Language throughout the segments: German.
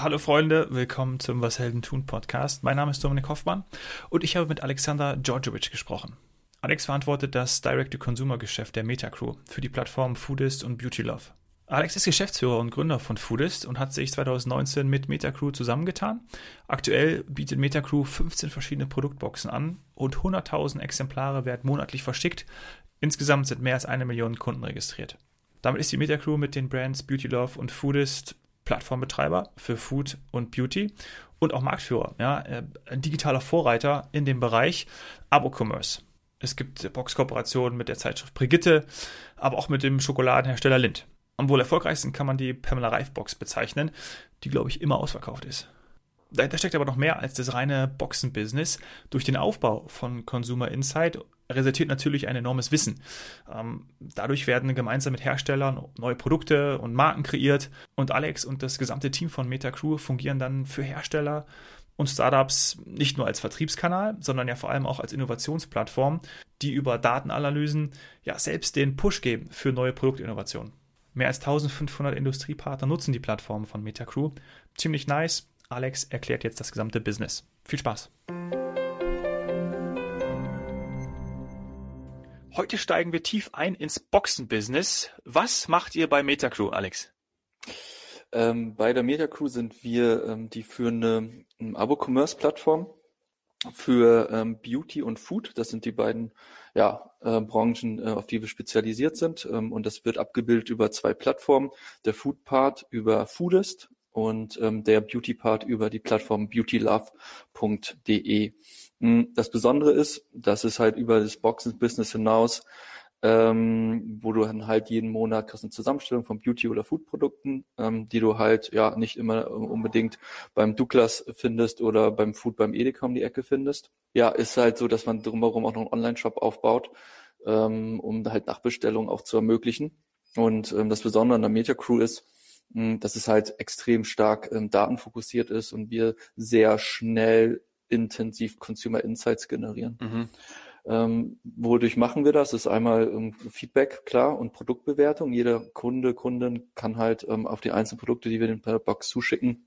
Hallo Freunde, willkommen zum Was Helden tun Podcast. Mein Name ist Dominik Hoffmann und ich habe mit Alexander Georgievich gesprochen. Alex verantwortet das Direct-to-Consumer-Geschäft der Metacrew für die Plattformen Foodist und Beauty Love. Alex ist Geschäftsführer und Gründer von Foodist und hat sich 2019 mit Metacrew zusammengetan. Aktuell bietet Metacrew 15 verschiedene Produktboxen an und 100.000 Exemplare werden monatlich verschickt. Insgesamt sind mehr als eine Million Kunden registriert. Damit ist die Metacrew mit den Brands Beauty Love und Foodist Plattformbetreiber für Food und Beauty und auch Marktführer, ja, äh, ein digitaler Vorreiter in dem Bereich Abo-Commerce. Es gibt Boxkooperationen mit der Zeitschrift Brigitte, aber auch mit dem Schokoladenhersteller Lind. Am wohl erfolgreichsten kann man die Pamela Reif Box bezeichnen, die glaube ich immer ausverkauft ist. Dahinter steckt aber noch mehr als das reine Boxen-Business. Durch den Aufbau von Consumer Insight resultiert natürlich ein enormes Wissen. Ähm, dadurch werden gemeinsam mit Herstellern neue Produkte und Marken kreiert und Alex und das gesamte Team von Metacrew fungieren dann für Hersteller und Startups nicht nur als Vertriebskanal, sondern ja vor allem auch als Innovationsplattform, die über Datenanalysen ja selbst den Push geben für neue Produktinnovationen. Mehr als 1500 Industriepartner nutzen die Plattform von Metacrew. Ziemlich nice, Alex erklärt jetzt das gesamte Business. Viel Spaß! Heute steigen wir tief ein ins Boxen-Business. Was macht ihr bei Metacrew, Alex? Ähm, bei der Metacrew sind wir ähm, die führende ähm, Abo-Commerce-Plattform für ähm, Beauty und Food. Das sind die beiden ja, äh, Branchen, äh, auf die wir spezialisiert sind. Ähm, und das wird abgebildet über zwei Plattformen. Der Food-Part über Foodist und ähm, der Beauty-Part über die Plattform beautylove.de. Hm, das Besondere ist, dass es halt über das Boxen-Business hinaus, ähm, wo du dann halt jeden Monat kriegst eine Zusammenstellung von Beauty- oder Food-Produkten, ähm, die du halt ja nicht immer unbedingt beim Douglas findest oder beim Food beim Edeka um die Ecke findest. Ja, ist halt so, dass man drumherum auch noch einen Online-Shop aufbaut, ähm, um halt Nachbestellungen auch zu ermöglichen. Und ähm, das Besondere an der Media Crew ist, hm, dass es halt extrem stark ähm, datenfokussiert ist und wir sehr schnell intensiv Consumer Insights generieren. Mhm. Ähm, wodurch machen wir das? Das ist einmal ähm, Feedback, klar, und Produktbewertung. Jeder Kunde, Kundin kann halt ähm, auf die einzelnen Produkte, die wir den per Box zuschicken,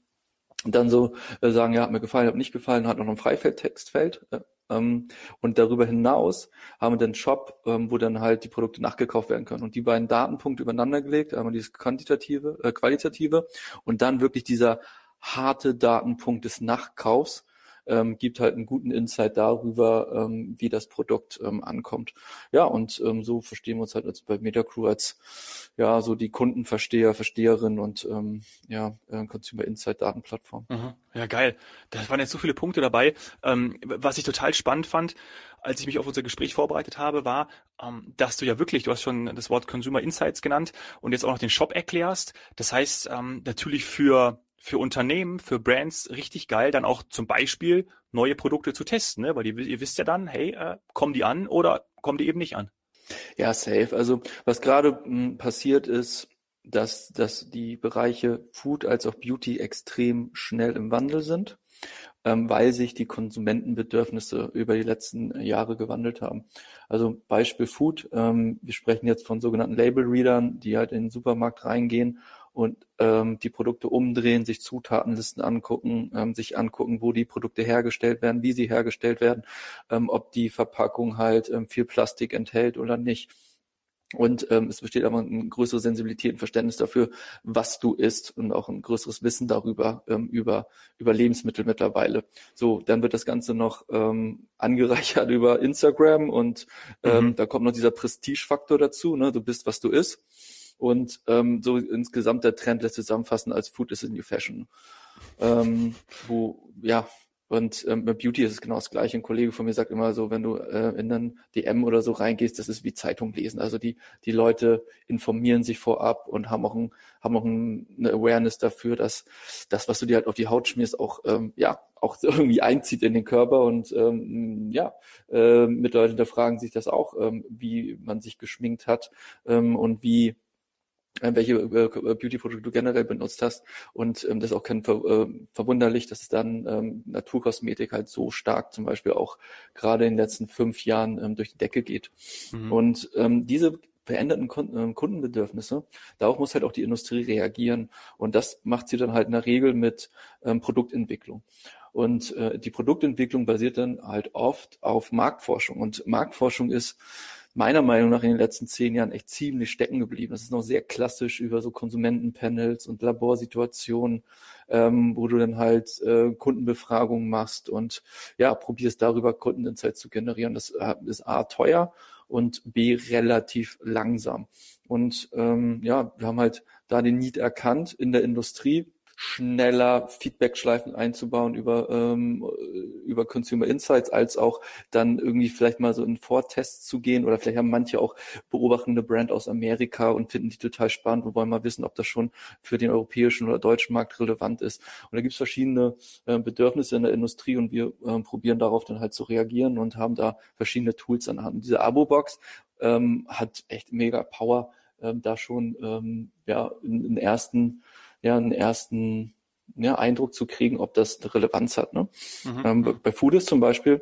dann so äh, sagen, ja, hat mir gefallen, hat nicht gefallen, hat noch ein Freifeldtextfeld. Äh, ähm, und darüber hinaus haben wir den Shop, ähm, wo dann halt die Produkte nachgekauft werden können. Und die beiden Datenpunkte übereinander gelegt, einmal dieses quantitative, äh, qualitative und dann wirklich dieser harte Datenpunkt des Nachkaufs, ähm, gibt halt einen guten Insight darüber, ähm, wie das Produkt ähm, ankommt. Ja, und ähm, so verstehen wir uns halt als bei Metacrew als ja so die Kundenversteher, Versteherin und ähm, ja äh, Consumer Insight Datenplattform. Mhm. Ja, geil. Da waren jetzt so viele Punkte dabei. Ähm, was ich total spannend fand, als ich mich auf unser Gespräch vorbereitet habe, war, ähm, dass du ja wirklich, du hast schon das Wort Consumer Insights genannt und jetzt auch noch den Shop erklärst. Das heißt, ähm, natürlich für für Unternehmen, für Brands richtig geil, dann auch zum Beispiel neue Produkte zu testen, ne? weil ihr, ihr wisst ja dann, hey, äh, kommen die an oder kommen die eben nicht an? Ja, safe. Also was gerade hm, passiert ist, dass, dass die Bereiche Food als auch Beauty extrem schnell im Wandel sind, ähm, weil sich die Konsumentenbedürfnisse über die letzten Jahre gewandelt haben. Also Beispiel Food, ähm, wir sprechen jetzt von sogenannten Label-Readern, die halt in den Supermarkt reingehen und ähm, die Produkte umdrehen, sich Zutatenlisten angucken, ähm, sich angucken, wo die Produkte hergestellt werden, wie sie hergestellt werden, ähm, ob die Verpackung halt ähm, viel Plastik enthält oder nicht. Und ähm, es besteht aber eine größere Sensibilität und Verständnis dafür, was du isst und auch ein größeres Wissen darüber, ähm, über, über Lebensmittel mittlerweile. So, dann wird das Ganze noch ähm, angereichert über Instagram und ähm, mhm. da kommt noch dieser Prestigefaktor dazu, ne? Du bist, was du isst. Und ähm, so insgesamt der Trend lässt zusammenfassen als Food is a new fashion. Ähm, wo, ja, und ähm, bei Beauty ist es genau das Gleiche. Ein Kollege von mir sagt immer so, wenn du äh, in einen DM oder so reingehst, das ist wie Zeitung lesen. Also die, die Leute informieren sich vorab und haben auch, ein, haben auch ein, eine Awareness dafür, dass das, was du dir halt auf die Haut schmierst, auch, ähm, ja, auch irgendwie einzieht in den Körper. Und ähm, ja, äh, mit Leuten hinterfragen sich das auch, ähm, wie man sich geschminkt hat ähm, und wie welche äh, Beauty-Produkte du generell benutzt hast. Und ähm, das ist auch kein Ver äh, verwunderlich, dass es dann ähm, Naturkosmetik halt so stark zum Beispiel auch gerade in den letzten fünf Jahren ähm, durch die Decke geht. Mhm. Und ähm, diese veränderten ähm, Kundenbedürfnisse, darauf muss halt auch die Industrie reagieren. Und das macht sie dann halt in der Regel mit ähm, Produktentwicklung. Und äh, die Produktentwicklung basiert dann halt oft auf Marktforschung. Und Marktforschung ist meiner Meinung nach in den letzten zehn Jahren echt ziemlich stecken geblieben. Das ist noch sehr klassisch über so Konsumentenpanels und Laborsituationen, ähm, wo du dann halt äh, Kundenbefragungen machst und ja, probierst darüber Kundeninsights zu generieren. Das äh, ist A teuer und B relativ langsam. Und ähm, ja, wir haben halt da den Need erkannt in der Industrie, schneller Feedback-Schleifen einzubauen über, ähm, über Consumer Insights, als auch dann irgendwie vielleicht mal so in Vortests zu gehen oder vielleicht haben manche auch beobachtende Brand aus Amerika und finden die total spannend und wollen mal wissen, ob das schon für den europäischen oder deutschen Markt relevant ist. Und da gibt es verschiedene äh, Bedürfnisse in der Industrie und wir äh, probieren darauf dann halt zu reagieren und haben da verschiedene Tools an Hand. Diese Abo-Box ähm, hat echt mega Power, ähm, da schon ähm, ja in, in ersten ja einen ersten ja, Eindruck zu kriegen, ob das eine Relevanz hat. Ne? Mhm. Ähm, bei Foodist zum Beispiel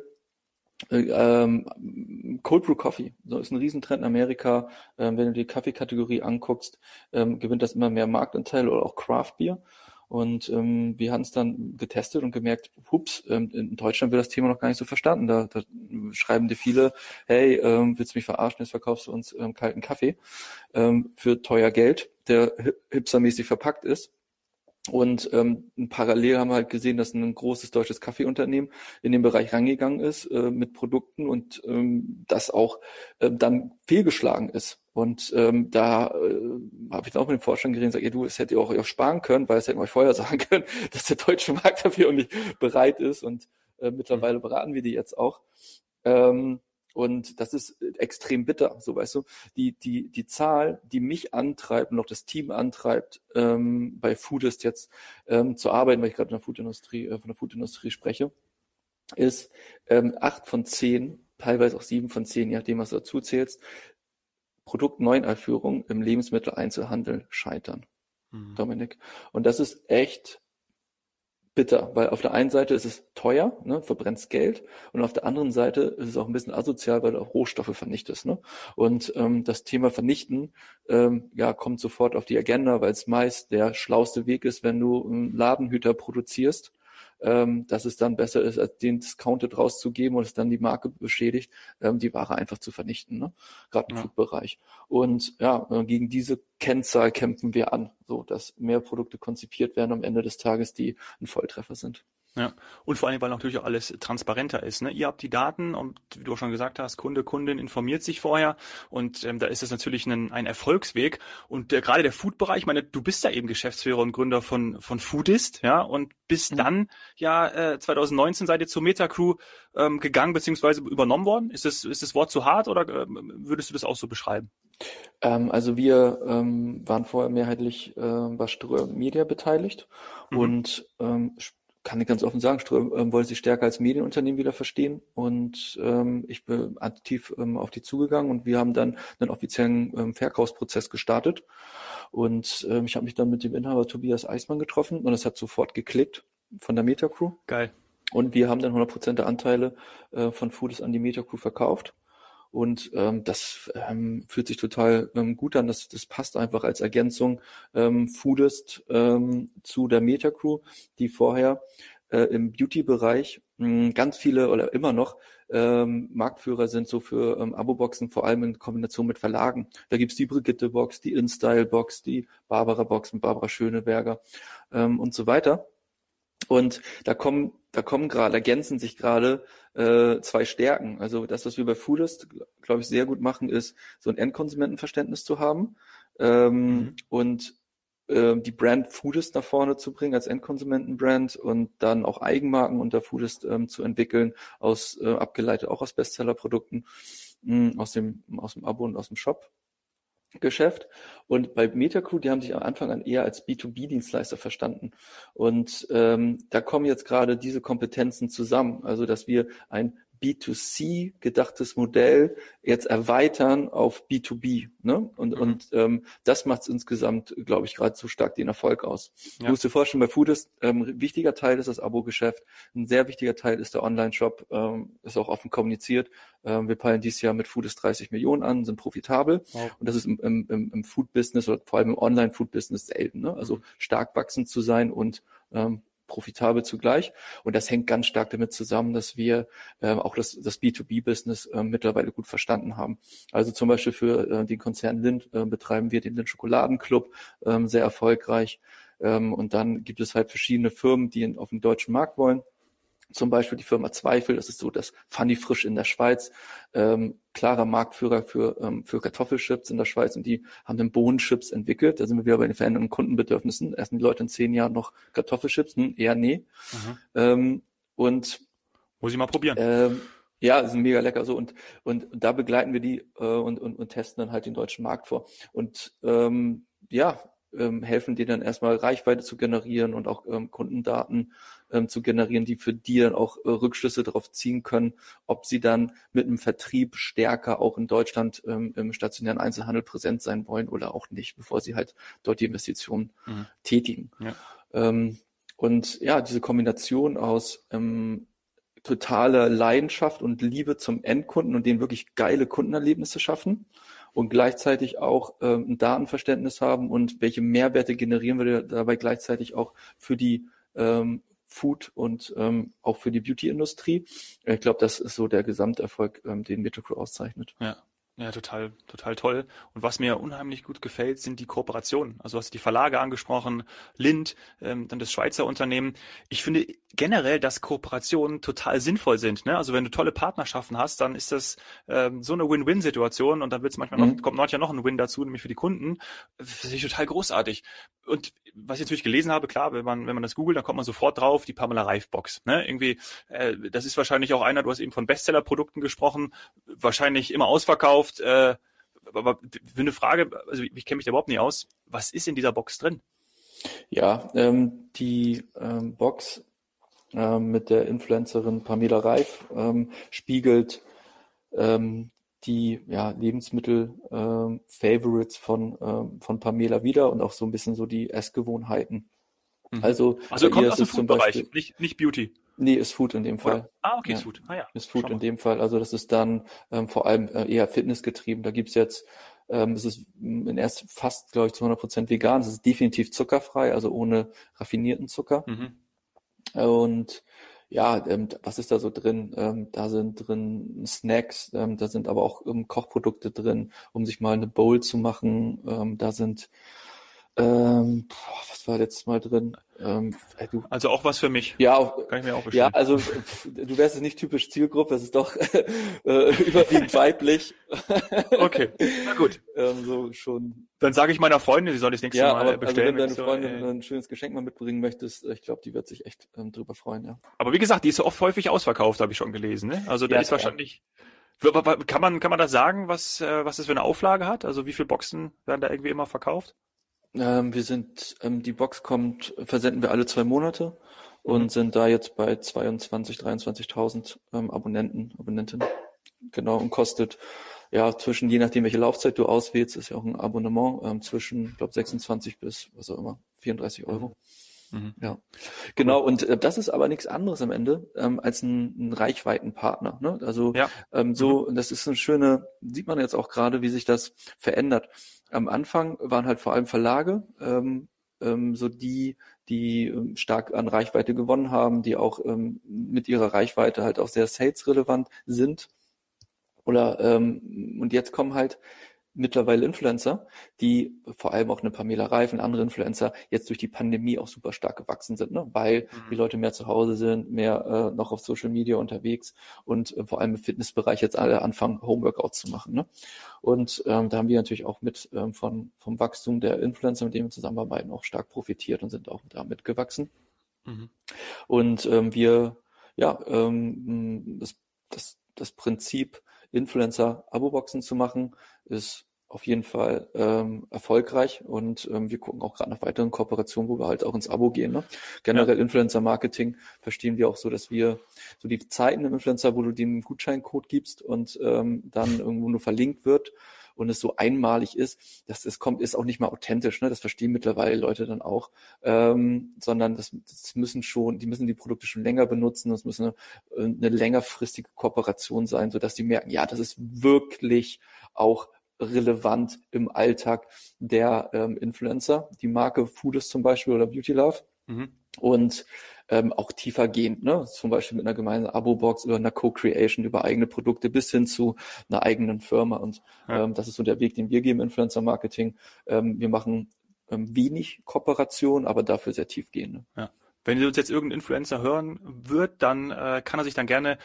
äh, ähm, Cold Brew Coffee, so ist ein Riesentrend in Amerika. Ähm, wenn du die Kaffeekategorie anguckst, ähm, gewinnt das immer mehr Marktanteil oder auch Craft Beer. Und ähm, wir haben es dann getestet und gemerkt, hups, ähm, in Deutschland wird das Thema noch gar nicht so verstanden. Da, da schreiben dir viele, hey, ähm, willst du mich verarschen, jetzt verkaufst du uns ähm, kalten Kaffee ähm, für teuer Geld, der hipstermäßig verpackt ist. Und ähm, parallel haben wir halt gesehen, dass ein großes deutsches Kaffeeunternehmen in den Bereich rangegangen ist äh, mit Produkten und ähm, das auch äh, dann fehlgeschlagen ist. Und ähm, da äh, habe ich dann auch mit dem Vorstand geredet und gesagt, ja, du, das hättet ihr auch, auch sparen können, weil es hätten wir euch vorher sagen können, dass der deutsche Markt dafür auch nicht bereit ist. Und äh, mittlerweile beraten wir die jetzt auch. Ähm, und das ist extrem bitter, so weißt du. Die, die, die Zahl, die mich antreibt und auch das Team antreibt, ähm, bei Foodist jetzt ähm, zu arbeiten, weil ich gerade in der Foodindustrie, äh, von der Foodindustrie spreche, ist ähm, acht von zehn, teilweise auch sieben von zehn, je nachdem, was du dazu zählst, Produktneueinführung im Lebensmitteleinzelhandel scheitern. Mhm. Dominik. Und das ist echt bitter, weil auf der einen Seite ist es teuer, ne, verbrennst Geld, und auf der anderen Seite ist es auch ein bisschen asozial, weil du auch Rohstoffe vernichtest. Ne? Und ähm, das Thema Vernichten ähm, ja, kommt sofort auf die Agenda, weil es meist der schlauste Weg ist, wenn du einen Ladenhüter produzierst ähm, dass es dann besser ist, als den Discounted rauszugeben und es dann die Marke beschädigt, ähm, die Ware einfach zu vernichten, ne? gerade im ja. Food-Bereich. Und ja, äh, gegen diese Kennzahl kämpfen wir an, so dass mehr Produkte konzipiert werden am Ende des Tages, die ein Volltreffer sind. Ja, und vor allem, weil natürlich auch alles transparenter ist. Ne? Ihr habt die Daten und wie du auch schon gesagt hast, Kunde, Kundin informiert sich vorher und ähm, da ist es natürlich ein, ein Erfolgsweg. Und äh, gerade der Food-Bereich, ich meine, du bist ja eben Geschäftsführer und Gründer von, von Foodist, ja, und bist mhm. dann ja äh, 2019 seid ihr zur Metacrew ähm, gegangen beziehungsweise übernommen worden. Ist das, ist das Wort zu hart oder äh, würdest du das auch so beschreiben? Ähm, also wir ähm, waren vorher mehrheitlich äh, bei Ström Media beteiligt mhm. und ähm, kann ich ganz offen sagen, Ström ähm, wollte sich stärker als Medienunternehmen wieder verstehen und ähm, ich bin aktiv ähm, auf die zugegangen und wir haben dann einen offiziellen ähm, Verkaufsprozess gestartet und ähm, ich habe mich dann mit dem Inhaber Tobias Eismann getroffen und es hat sofort geklickt von der Metacrew. Geil. Und wir haben dann 100% der Anteile äh, von Foodis an die Metacrew verkauft und ähm, das ähm, fühlt sich total ähm, gut an. Das, das passt einfach als Ergänzung ähm, Foodist ähm, zu der Metacrew, die vorher äh, im Beauty-Bereich hm, ganz viele oder immer noch ähm, Marktführer sind so für ähm, Abo-Boxen, vor allem in Kombination mit Verlagen. Da gibt's die Brigitte-Box, die InStyle-Box, die Barbara-Box mit Barbara Schöneberger ähm, und so weiter. Und da kommen, da kommen gerade, ergänzen sich gerade äh, zwei Stärken. Also das, was wir bei Foodist, glaube ich, sehr gut machen, ist, so ein Endkonsumentenverständnis zu haben ähm, mhm. und äh, die Brand Foodist nach vorne zu bringen als Endkonsumentenbrand und dann auch Eigenmarken unter Foodist ähm, zu entwickeln, aus äh, abgeleitet auch aus Bestsellerprodukten, mh, aus dem aus dem Abo und aus dem Shop. Geschäft. Und bei Metacrew, die haben sich am Anfang an eher als B2B-Dienstleister verstanden. Und ähm, da kommen jetzt gerade diese Kompetenzen zusammen. Also, dass wir ein B2C gedachtes Modell jetzt erweitern auf B2B. Ne? Und, mhm. und ähm, das macht es insgesamt, glaube ich, gerade so stark den Erfolg aus. Ja. Du musst dir vorstellen, bei Food ist ähm, wichtiger Teil ist das Abo-Geschäft, ein sehr wichtiger Teil ist der Online-Shop, ähm, ist auch offen kommuniziert. Ähm, wir peilen dieses Jahr mit Food ist 30 Millionen an, sind profitabel. Wow. Und das ist im, im, im Food-Business oder vor allem im Online-Food-Business selten. Ne? Also mhm. stark wachsend zu sein und ähm, profitabel zugleich. Und das hängt ganz stark damit zusammen, dass wir äh, auch das, das B2B-Business äh, mittlerweile gut verstanden haben. Also zum Beispiel für äh, den Konzern Lind äh, betreiben wir den Lind Schokoladenclub äh, sehr erfolgreich. Ähm, und dann gibt es halt verschiedene Firmen, die in, auf den deutschen Markt wollen zum Beispiel die Firma Zweifel, das ist so das Funny Frisch in der Schweiz, ähm, klarer Marktführer für, ähm, für Kartoffelchips in der Schweiz und die haben dann Bohnenchips entwickelt. Da sind wir wieder bei den veränderten Kundenbedürfnissen. Erst die Leute in zehn Jahren noch Kartoffelchips? Hm, eher nee. Mhm. Ähm, und muss ich mal probieren. Ähm, ja, sind mega lecker so und und da begleiten wir die äh, und, und und testen dann halt den deutschen Markt vor und ähm, ja ähm, helfen dir dann erstmal Reichweite zu generieren und auch ähm, Kundendaten ähm, zu generieren, die für die dann auch äh, Rückschlüsse darauf ziehen können, ob sie dann mit einem Vertrieb stärker auch in Deutschland ähm, im stationären Einzelhandel präsent sein wollen oder auch nicht, bevor sie halt dort die Investitionen mhm. tätigen. Ja. Ähm, und ja, diese Kombination aus ähm, totaler Leidenschaft und Liebe zum Endkunden und denen wirklich geile Kundenerlebnisse schaffen und gleichzeitig auch ähm, ein Datenverständnis haben und welche Mehrwerte generieren wir dabei gleichzeitig auch für die ähm, Food und ähm, auch für die Beauty-Industrie. Ich glaube, das ist so der Gesamterfolg, ähm, den Metacrew auszeichnet. Ja. Ja, total, total toll. Und was mir unheimlich gut gefällt, sind die Kooperationen. Also hast du die Verlage angesprochen, Lind, ähm, dann das Schweizer Unternehmen. Ich finde generell, dass Kooperationen total sinnvoll sind. Ne? Also wenn du tolle Partnerschaften hast, dann ist das ähm, so eine Win-Win-Situation und dann wird es manchmal mhm. noch, kommt manchmal noch ein Win dazu, nämlich für die Kunden. Das finde ich total großartig. Und was ich natürlich gelesen habe, klar, wenn man, wenn man das googelt, dann kommt man sofort drauf, die Pamela Reif Box. Ne? Irgendwie, äh, das ist wahrscheinlich auch einer, du hast eben von Bestseller-Produkten gesprochen, wahrscheinlich immer ausverkauft. Äh, aber für eine Frage, also ich kenne mich da überhaupt nicht aus, was ist in dieser Box drin? Ja, ähm, die ähm, Box ähm, mit der Influencerin Pamela Reif ähm, spiegelt ähm, die ja, Lebensmittel-Favorites ähm, von, von Pamela wieder und auch so ein bisschen so die Essgewohnheiten. Mhm. Also, also kommt aus dem Food-Bereich, nicht, nicht Beauty. Nee, ist Food in dem Fall. Oder? Ah, okay, ja. ist Food. Ah, ja. Ist Food in dem Fall. Also das ist dann ähm, vor allem äh, eher fitnessgetrieben. Da gibt's jetzt, ähm, es ist in erst fast, glaube ich, zu 100 Prozent vegan. Es ist definitiv zuckerfrei, also ohne raffinierten Zucker. Mhm. Und ja, ähm, was ist da so drin? Ähm, da sind drin Snacks, ähm, da sind aber auch ähm, Kochprodukte drin, um sich mal eine Bowl zu machen. Ähm, da sind ähm, was war letztes Mal drin? Ähm, du, also auch was für mich. Ja, kann ich mir auch Ja, also du wärst es nicht typisch Zielgruppe, es ist doch äh, überwiegend weiblich. okay, na gut. ähm, so schon. Dann sage ich meiner Freundin, sie soll das nächste ja, Mal aber, bestellen. Also wenn deine Freundin so, äh, ein schönes Geschenk mal mitbringen möchtest, ich glaube, die wird sich echt ähm, drüber freuen. Ja. Aber wie gesagt, die ist oft häufig ausverkauft, habe ich schon gelesen. Ne? Also da ja, ist wahrscheinlich. Kann man, kann man das sagen, was, äh, was das für eine Auflage hat? Also wie viele Boxen werden da irgendwie immer verkauft? Ähm, wir sind, ähm, die Box kommt, versenden wir alle zwei Monate und mhm. sind da jetzt bei 22, 23.000 ähm, Abonnenten, Abonnentinnen. Genau, und kostet ja zwischen, je nachdem welche Laufzeit du auswählst, ist ja auch ein Abonnement, ähm, zwischen, glaube 26 bis, was auch immer, 34 Euro. Mhm. Mhm. Ja, genau. Und äh, das ist aber nichts anderes am Ende ähm, als ein, ein Reichweitenpartner. Ne? Also ja. ähm, so, mhm. das ist eine schöne, sieht man jetzt auch gerade, wie sich das verändert. Am Anfang waren halt vor allem Verlage, ähm, ähm, so die, die ähm, stark an Reichweite gewonnen haben, die auch ähm, mit ihrer Reichweite halt auch sehr sales-relevant sind. Oder ähm, und jetzt kommen halt mittlerweile Influencer, die vor allem auch eine Pamela Reif und andere Influencer jetzt durch die Pandemie auch super stark gewachsen sind, ne? weil mhm. die Leute mehr zu Hause sind, mehr äh, noch auf Social Media unterwegs und äh, vor allem im Fitnessbereich jetzt alle anfangen, Homeworkouts zu machen. Ne? Und ähm, da haben wir natürlich auch mit ähm, von, vom Wachstum der Influencer, mit denen wir zusammenarbeiten, auch stark profitiert und sind auch damit gewachsen. Mhm. Und ähm, wir, ja, ähm, das, das, das Prinzip Influencer-Abo-Boxen zu machen, ist auf jeden Fall ähm, erfolgreich und ähm, wir gucken auch gerade nach weiteren Kooperationen, wo wir halt auch ins Abo gehen. Ne? Generell ja. Influencer-Marketing verstehen wir auch so, dass wir so die Zeiten im Influencer, wo du den Gutscheincode gibst und ähm, dann irgendwo nur verlinkt wird und es so einmalig ist, dass es kommt, ist auch nicht mal authentisch. Ne? Das verstehen mittlerweile Leute dann auch, ähm, sondern das, das müssen schon, die müssen die Produkte schon länger benutzen. Das muss eine, eine längerfristige Kooperation sein, so dass die merken, ja, das ist wirklich auch relevant im Alltag der ähm, Influencer. Die Marke Foodist zum Beispiel oder Beauty Love. Mhm. Und ähm, auch tiefer gehend, ne? zum Beispiel mit einer gemeinsamen Abo-Box oder einer Co-Creation über eigene Produkte bis hin zu einer eigenen Firma. Und ja. ähm, das ist so der Weg, den wir geben, Influencer-Marketing. Ähm, wir machen ähm, wenig Kooperation, aber dafür sehr tiefgehende. Ja. Wenn uns jetzt irgendein Influencer hören wird, dann äh, kann er sich dann gerne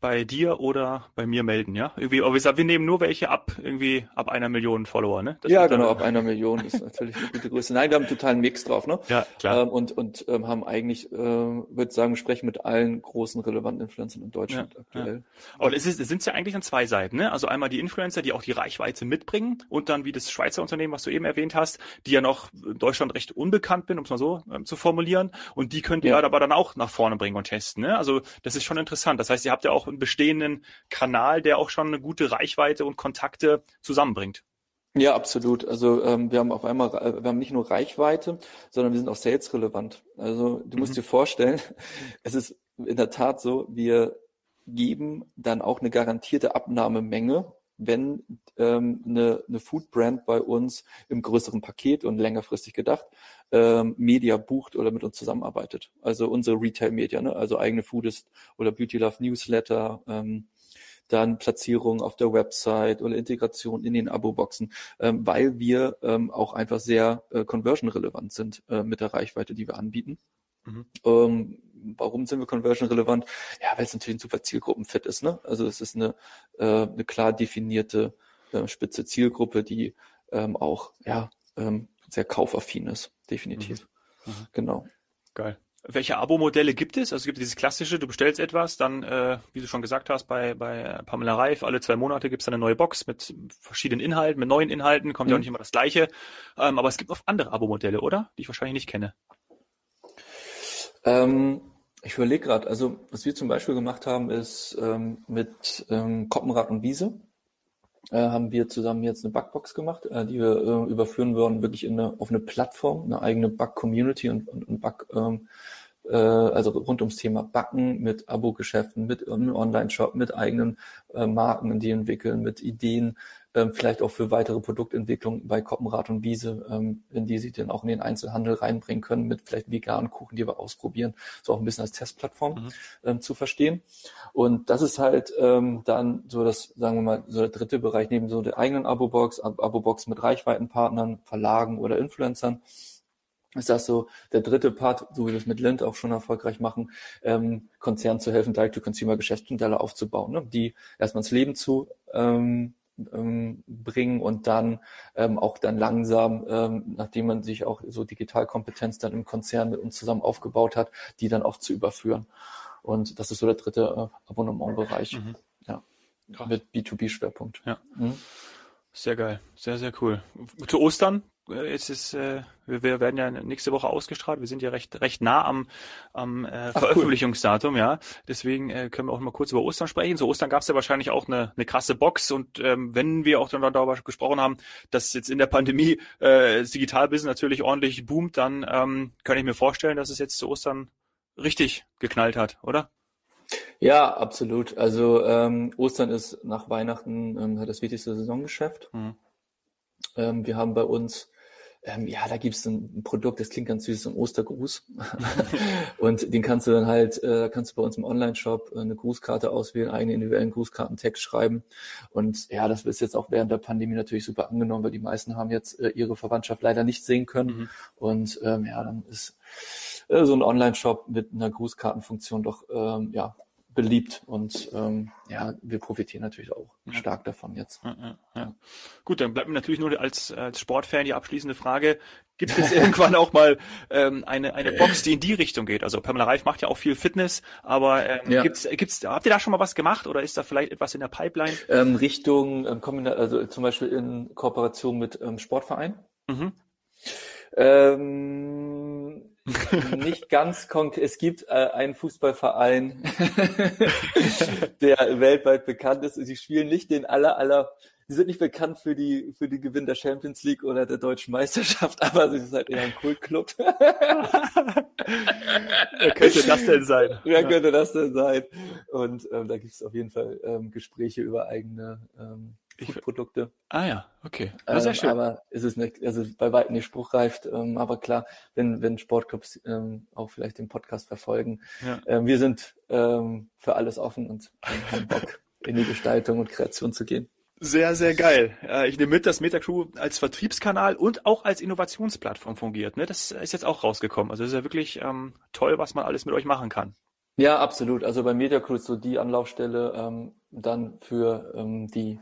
bei dir oder bei mir melden, ja? Irgendwie, aber wir, wir nehmen nur welche ab, irgendwie ab einer Million Follower, ne? Das ja, genau, ab einer Million ist natürlich eine gute Größe. Nein, wir haben einen totalen Mix drauf, ne? Ja, klar. Ähm, und und ähm, haben eigentlich, äh, würde sagen, sprechen mit allen großen relevanten Influencern in Deutschland ja, aktuell. Ja. Aber es, ist, es sind ja eigentlich an zwei Seiten, ne? Also einmal die Influencer, die auch die Reichweite mitbringen und dann wie das Schweizer Unternehmen, was du eben erwähnt hast, die ja noch in Deutschland recht unbekannt bin, um es mal so ähm, zu formulieren. Und die könnt ihr ja. aber dann auch nach vorne bringen und testen, ne? Also das ist schon interessant. Das heißt, ihr habt ja auch einen bestehenden Kanal, der auch schon eine gute Reichweite und Kontakte zusammenbringt. Ja, absolut. Also ähm, wir haben auf einmal, äh, wir haben nicht nur Reichweite, sondern wir sind auch sales relevant. Also du musst mhm. dir vorstellen, es ist in der Tat so, wir geben dann auch eine garantierte Abnahmemenge, wenn ähm, eine, eine Food Brand bei uns im größeren Paket und längerfristig gedacht ähm, Media bucht oder mit uns zusammenarbeitet. Also unsere Retail-Media, ne? also eigene Foodist oder Beauty Love Newsletter, ähm, dann Platzierung auf der Website oder Integration in den Abo-Boxen, ähm, weil wir ähm, auch einfach sehr äh, conversion-relevant sind äh, mit der Reichweite, die wir anbieten. Mhm. Ähm, warum sind wir conversion-relevant? Ja, weil es natürlich ein super Zielgruppenfit ist. Ne? Also es ist eine, äh, eine klar definierte äh, spitze Zielgruppe, die ähm, auch ja, ähm, sehr kaufaffin ist, definitiv. Mhm. Mhm. Genau. Geil. Welche Abo-Modelle gibt es? Also es gibt dieses klassische, du bestellst etwas, dann, äh, wie du schon gesagt hast, bei, bei Pamela Reif, alle zwei Monate gibt es eine neue Box mit verschiedenen Inhalten, mit neuen Inhalten, kommt mhm. ja auch mhm. nicht immer das gleiche. Ähm, aber es gibt auch andere Abo-Modelle, oder? Die ich wahrscheinlich nicht kenne. Ähm, ich überlege gerade, also was wir zum Beispiel gemacht haben, ist ähm, mit ähm, Koppenrad und Wiese äh, haben wir zusammen jetzt eine Bugbox gemacht, äh, die wir äh, überführen würden, wirklich in eine, auf eine Plattform, eine eigene Bug-Community und, und, und Bug, ähm, äh, also rund ums Thema Backen mit Abo-Geschäften, mit einem Online-Shop, mit eigenen äh, Marken, die entwickeln, mit Ideen, ähm, vielleicht auch für weitere Produktentwicklung bei Koppenrad und Wiese, ähm, wenn die sie dann auch in den Einzelhandel reinbringen können, mit vielleicht veganen Kuchen, die wir ausprobieren, so auch ein bisschen als Testplattform mhm. ähm, zu verstehen. Und das ist halt ähm, dann so das, sagen wir mal, so der dritte Bereich neben so der eigenen Abo-Box, Abo-Box mit Reichweitenpartnern, Verlagen oder Influencern ist das so der dritte Part, so wie wir es mit Lind auch schon erfolgreich machen, ähm, Konzernen zu helfen, Direct-to-Consumer-Geschäftsmodelle aufzubauen, ne? die erstmal ins Leben zu ähm, ähm, bringen und dann ähm, auch dann langsam, ähm, nachdem man sich auch so Digitalkompetenz dann im Konzern mit uns zusammen aufgebaut hat, die dann auch zu überführen. Und das ist so der dritte äh, Abonnementbereich. Mhm. Ja. Krass. Mit B2B-Schwerpunkt. Ja. Mhm. Sehr geil, sehr, sehr cool. Zu Ostern es ist, äh, wir werden ja nächste Woche ausgestrahlt. Wir sind ja recht, recht nah am, am äh, Veröffentlichungsdatum, cool. ja. Deswegen äh, können wir auch mal kurz über Ostern sprechen. Zu Ostern gab es ja wahrscheinlich auch eine, eine krasse Box und ähm, wenn wir auch dann darüber gesprochen haben, dass jetzt in der Pandemie äh, das Digitalbusiness natürlich ordentlich boomt, dann ähm, kann ich mir vorstellen, dass es jetzt zu Ostern richtig geknallt hat, oder? Ja, absolut. Also ähm, Ostern ist nach Weihnachten ähm, das wichtigste Saisongeschäft. Mhm. Ähm, wir haben bei uns ähm, ja, da gibt's ein, ein Produkt, das klingt ganz süß, so ein Ostergruß. und den kannst du dann halt, äh, kannst du bei uns im Online-Shop äh, eine Grußkarte auswählen, eigene individuellen Grußkartentext schreiben. Und ja, das ist jetzt auch während der Pandemie natürlich super angenommen, weil die meisten haben jetzt äh, ihre Verwandtschaft leider nicht sehen können. Mhm. Und ähm, ja, dann ist äh, so ein Online-Shop mit einer Grußkartenfunktion doch ähm, ja beliebt und ähm, ja, wir profitieren natürlich auch ja. stark davon jetzt. Ja, ja, Gut, dann bleibt mir natürlich nur als, als Sportfan die abschließende Frage. Gibt es irgendwann auch mal ähm, eine, eine Box, die in die Richtung geht? Also Pamela Reif macht ja auch viel Fitness, aber ähm, gibt's, gibt's, habt ihr da schon mal was gemacht oder ist da vielleicht etwas in der Pipeline? Ähm, Richtung, ähm, also zum Beispiel in Kooperation mit ähm, Sportverein. Mhm. Ähm, nicht ganz konkret. Es gibt äh, einen Fußballverein, der weltweit bekannt ist. Sie spielen nicht den aller, aller, sie sind nicht bekannt für die, für die Gewinn der Champions League oder der deutschen Meisterschaft, aber sie sind halt eher ein Kultclub. Wer könnte das denn sein? Wer könnte das denn sein? Und ähm, da gibt es auf jeden Fall ähm, Gespräche über eigene ähm, Foodprodukte. Ah ja, okay. Sehr ähm, schön. Aber es ist nicht, also bei weitem nicht spruchreif. Ähm, aber klar, wenn, wenn Sportclubs ähm, auch vielleicht den Podcast verfolgen, ja. ähm, wir sind ähm, für alles offen und haben Bock, in die Gestaltung und Kreation zu gehen. Sehr, sehr geil. Ich nehme mit, dass Metacrew als Vertriebskanal und auch als Innovationsplattform fungiert. Ne? Das ist jetzt auch rausgekommen. Also es ist ja wirklich ähm, toll, was man alles mit euch machen kann. Ja, absolut. Also bei Metacrew ist so die Anlaufstelle ähm, dann für ähm, die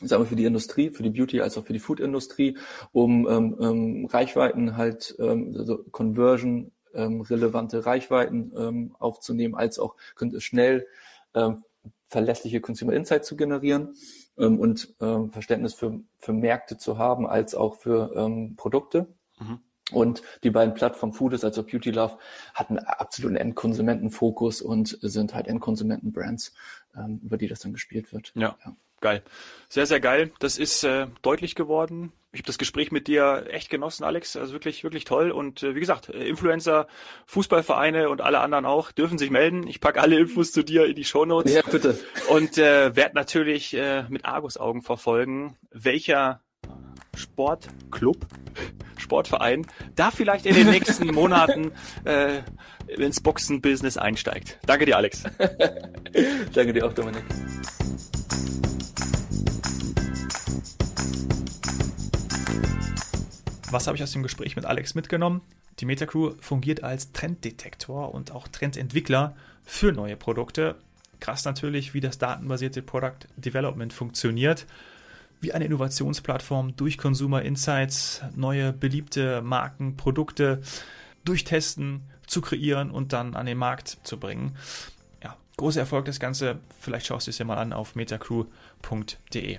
sagen wir für die Industrie, für die Beauty als auch für die Food-Industrie, um ähm, ähm, Reichweiten halt, ähm, also Conversion ähm, relevante Reichweiten ähm, aufzunehmen, als auch schnell ähm, verlässliche Consumer Insight zu generieren ähm, und ähm, Verständnis für, für Märkte zu haben, als auch für ähm, Produkte. Mhm. Und die beiden Plattformen Foodist als auch Beauty Love hatten absoluten Endkonsumentenfokus und sind halt Endkonsumenten-Brands, ähm, über die das dann gespielt wird. Ja. ja. Geil. Sehr, sehr geil. Das ist äh, deutlich geworden. Ich habe das Gespräch mit dir echt genossen, Alex. Also wirklich, wirklich toll. Und äh, wie gesagt, äh, Influencer, Fußballvereine und alle anderen auch dürfen sich melden. Ich packe alle Infos zu dir in die Shownotes. Ja, bitte. Und äh, werde natürlich äh, mit Argusaugen verfolgen, welcher Sportclub, Sportverein da vielleicht in den nächsten Monaten äh, ins Boxen-Business einsteigt. Danke dir, Alex. Danke dir auch, Dominik. Was habe ich aus dem Gespräch mit Alex mitgenommen? Die Metacrew fungiert als Trenddetektor und auch Trendentwickler für neue Produkte. Krass natürlich, wie das datenbasierte Product Development funktioniert. Wie eine Innovationsplattform durch Consumer Insights neue beliebte Marken, Produkte durchtesten, zu kreieren und dann an den Markt zu bringen. Ja, großer Erfolg das Ganze. Vielleicht schaust du es dir mal an auf metacrew.de.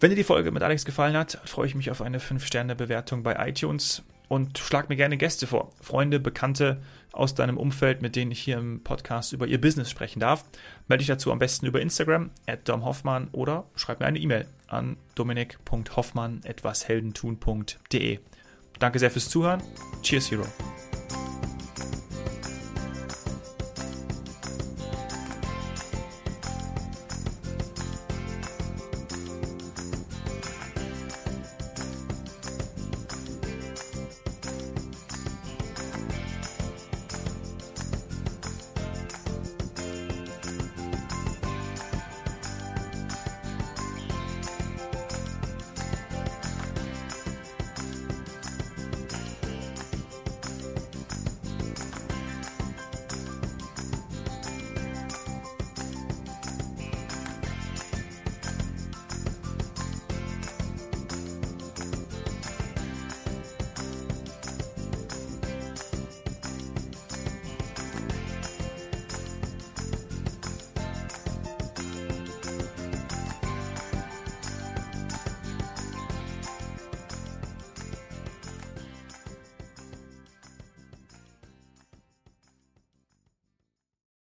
Wenn dir die Folge mit Alex gefallen hat, freue ich mich auf eine 5-Sterne-Bewertung bei iTunes und schlag mir gerne Gäste vor. Freunde, Bekannte aus deinem Umfeld, mit denen ich hier im Podcast über ihr Business sprechen darf. Melde dich dazu am besten über Instagram, at domhoffmann oder schreib mir eine E-Mail an dominik.hoffmann.etwasheldentun.de. Danke sehr fürs Zuhören. Cheers, Hero.